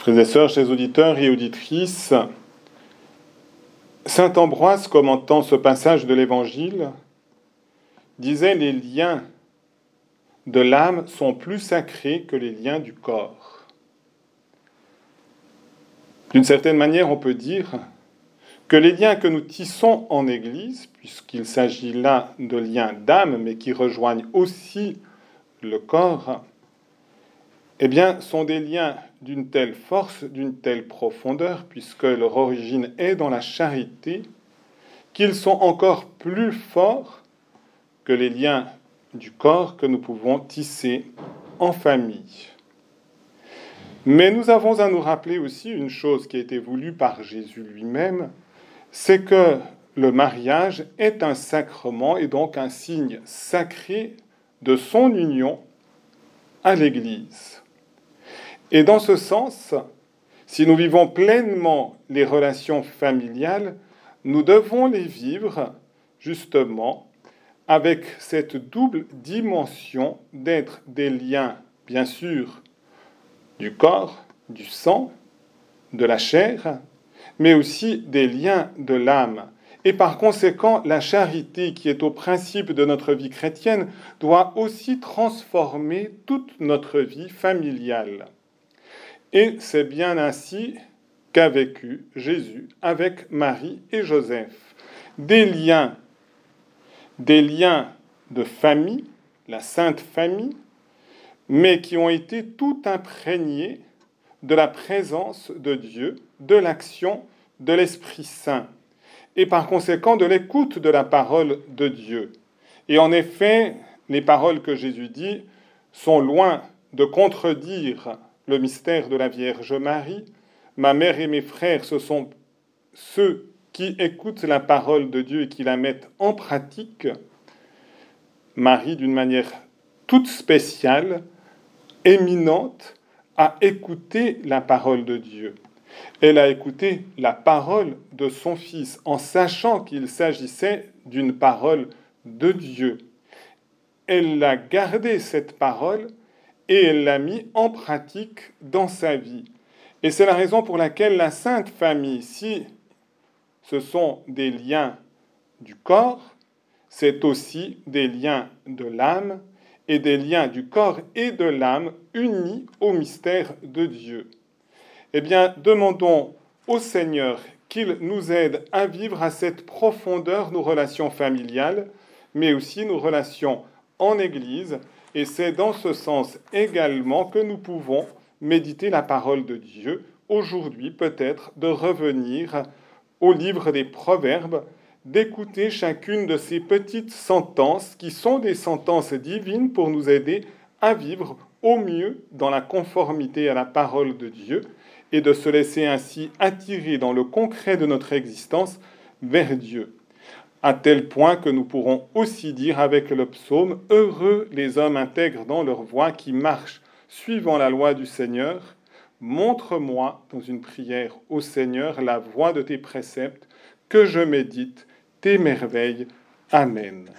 Frères et sœurs, chers auditeurs et auditrices, Saint Ambroise, commentant ce passage de l'Évangile, disait les liens de l'âme sont plus sacrés que les liens du corps. D'une certaine manière, on peut dire que les liens que nous tissons en Église, puisqu'il s'agit là de liens d'âme, mais qui rejoignent aussi le corps, eh bien, sont des liens d'une telle force, d'une telle profondeur, puisque leur origine est dans la charité, qu'ils sont encore plus forts que les liens du corps que nous pouvons tisser en famille. Mais nous avons à nous rappeler aussi une chose qui a été voulue par Jésus lui-même, c'est que le mariage est un sacrement et donc un signe sacré de son union à l'Église. Et dans ce sens, si nous vivons pleinement les relations familiales, nous devons les vivre justement avec cette double dimension d'être des liens, bien sûr, du corps, du sang, de la chair, mais aussi des liens de l'âme. Et par conséquent, la charité qui est au principe de notre vie chrétienne doit aussi transformer toute notre vie familiale. Et c'est bien ainsi qu'a vécu Jésus avec Marie et Joseph. Des liens, des liens de famille, la sainte famille, mais qui ont été tout imprégnés de la présence de Dieu, de l'action de l'Esprit Saint, et par conséquent de l'écoute de la parole de Dieu. Et en effet, les paroles que Jésus dit sont loin de contredire le mystère de la Vierge Marie. Ma mère et mes frères, ce sont ceux qui écoutent la parole de Dieu et qui la mettent en pratique. Marie, d'une manière toute spéciale, éminente, a écouté la parole de Dieu. Elle a écouté la parole de son Fils en sachant qu'il s'agissait d'une parole de Dieu. Elle a gardé cette parole et elle l'a mis en pratique dans sa vie. Et c'est la raison pour laquelle la Sainte Famille, si ce sont des liens du corps, c'est aussi des liens de l'âme et des liens du corps et de l'âme unis au mystère de Dieu. Eh bien, demandons au Seigneur qu'il nous aide à vivre à cette profondeur nos relations familiales, mais aussi nos relations en Église, et c'est dans ce sens également que nous pouvons méditer la parole de Dieu, aujourd'hui peut-être de revenir au livre des Proverbes, d'écouter chacune de ces petites sentences qui sont des sentences divines pour nous aider à vivre au mieux dans la conformité à la parole de Dieu et de se laisser ainsi attirer dans le concret de notre existence vers Dieu à tel point que nous pourrons aussi dire avec le psaume, Heureux les hommes intègres dans leur voie qui marchent suivant la loi du Seigneur. Montre-moi dans une prière au Seigneur la voie de tes préceptes, que je médite tes merveilles. Amen.